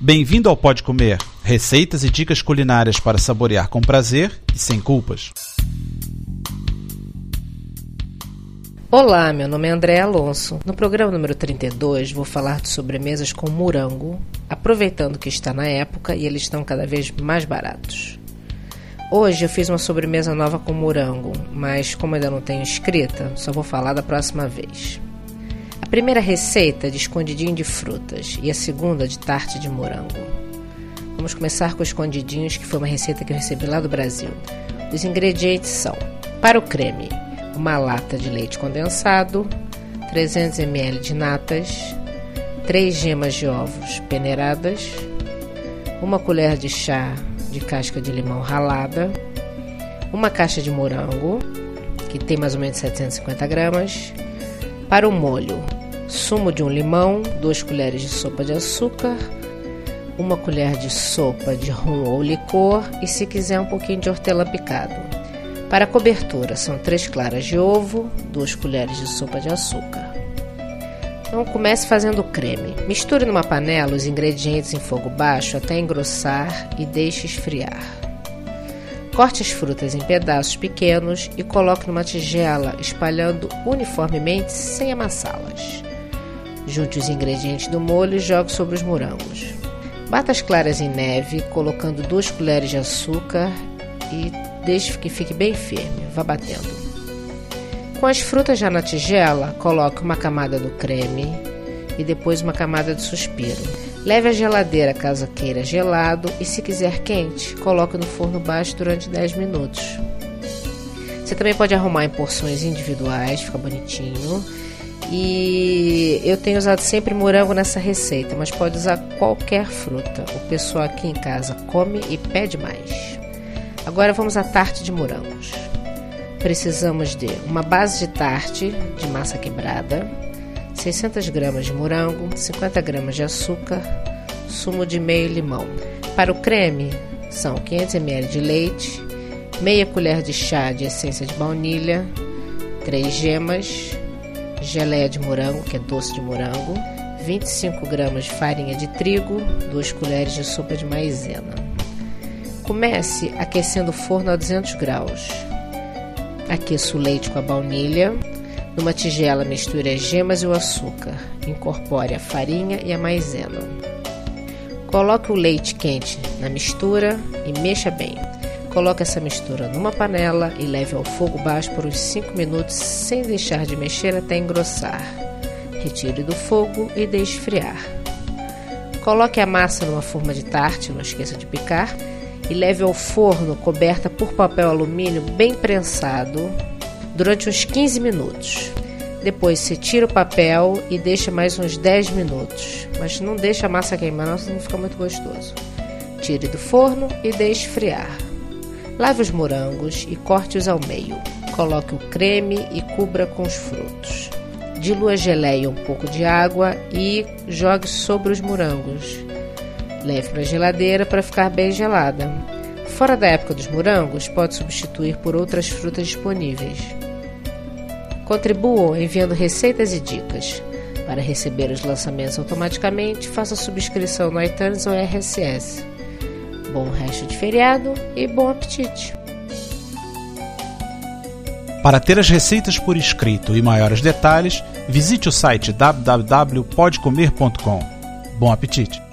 Bem-vindo ao Pode Comer, receitas e dicas culinárias para saborear com prazer e sem culpas. Olá, meu nome é André Alonso. No programa número 32 vou falar de sobremesas com morango, aproveitando que está na época e eles estão cada vez mais baratos. Hoje eu fiz uma sobremesa nova com morango, mas como ainda não tenho escrita, só vou falar da próxima vez. A primeira receita de escondidinho de frutas e a segunda de tarte de morango. Vamos começar com escondidinhos, que foi uma receita que eu recebi lá do Brasil. Os ingredientes são: para o creme, uma lata de leite condensado, 300 ml de natas, 3 gemas de ovos peneiradas, uma colher de chá de casca de limão ralada, uma caixa de morango, que tem mais ou menos 750 gramas. Para o molho, sumo de um limão, 2 colheres de sopa de açúcar, uma colher de sopa de rum ou licor e, se quiser, um pouquinho de hortelã picado. Para a cobertura, são 3 claras de ovo, 2 colheres de sopa de açúcar. Então comece fazendo o creme. Misture numa panela os ingredientes em fogo baixo até engrossar e deixe esfriar. Corte as frutas em pedaços pequenos e coloque numa tigela, espalhando uniformemente sem amassá-las. Junte os ingredientes do molho e jogue sobre os morangos. Bata as claras em neve, colocando duas colheres de açúcar e deixe que fique bem firme. Vá batendo. Com as frutas já na tigela, coloque uma camada do creme e depois uma camada de suspiro. Leve à geladeira caso queira gelado e, se quiser quente, coloque no forno baixo durante 10 minutos. Você também pode arrumar em porções individuais, fica bonitinho. E eu tenho usado sempre morango nessa receita, mas pode usar qualquer fruta. O pessoal aqui em casa come e pede mais. Agora vamos à tarte de morangos precisamos de uma base de tarte de massa quebrada, 600 gramas de morango, 50 gramas de açúcar, sumo de meio limão. Para o creme, são 500 ml de leite, meia colher de chá de essência de baunilha, 3 gemas, geleia de morango, que é doce de morango, 25 gramas de farinha de trigo, 2 colheres de sopa de maizena. Comece aquecendo o forno a 200 graus. Aqueça o leite com a baunilha. Numa tigela, misture as gemas e o açúcar. Incorpore a farinha e a maizena. Coloque o leite quente na mistura e mexa bem. Coloque essa mistura numa panela e leve ao fogo baixo por uns 5 minutos sem deixar de mexer até engrossar. Retire do fogo e deixe esfriar. Coloque a massa numa forma de tarte, não esqueça de picar e leve ao forno coberta por papel alumínio bem prensado durante uns 15 minutos. Depois você tira o papel e deixa mais uns 10 minutos, mas não deixa a massa queimar, não, senão fica muito gostoso. Tire do forno e deixe esfriar. Lave os morangos e corte-os ao meio. Coloque o creme e cubra com os frutos. Dilua a geleia um pouco de água e jogue sobre os morangos. Leve para a geladeira para ficar bem gelada. Fora da época dos morangos, pode substituir por outras frutas disponíveis. Contribuam enviando receitas e dicas. Para receber os lançamentos automaticamente, faça subscrição no iTunes ou RSS. Bom resto de feriado e bom apetite! Para ter as receitas por escrito e maiores detalhes, visite o site www.podcomer.com. Bom apetite!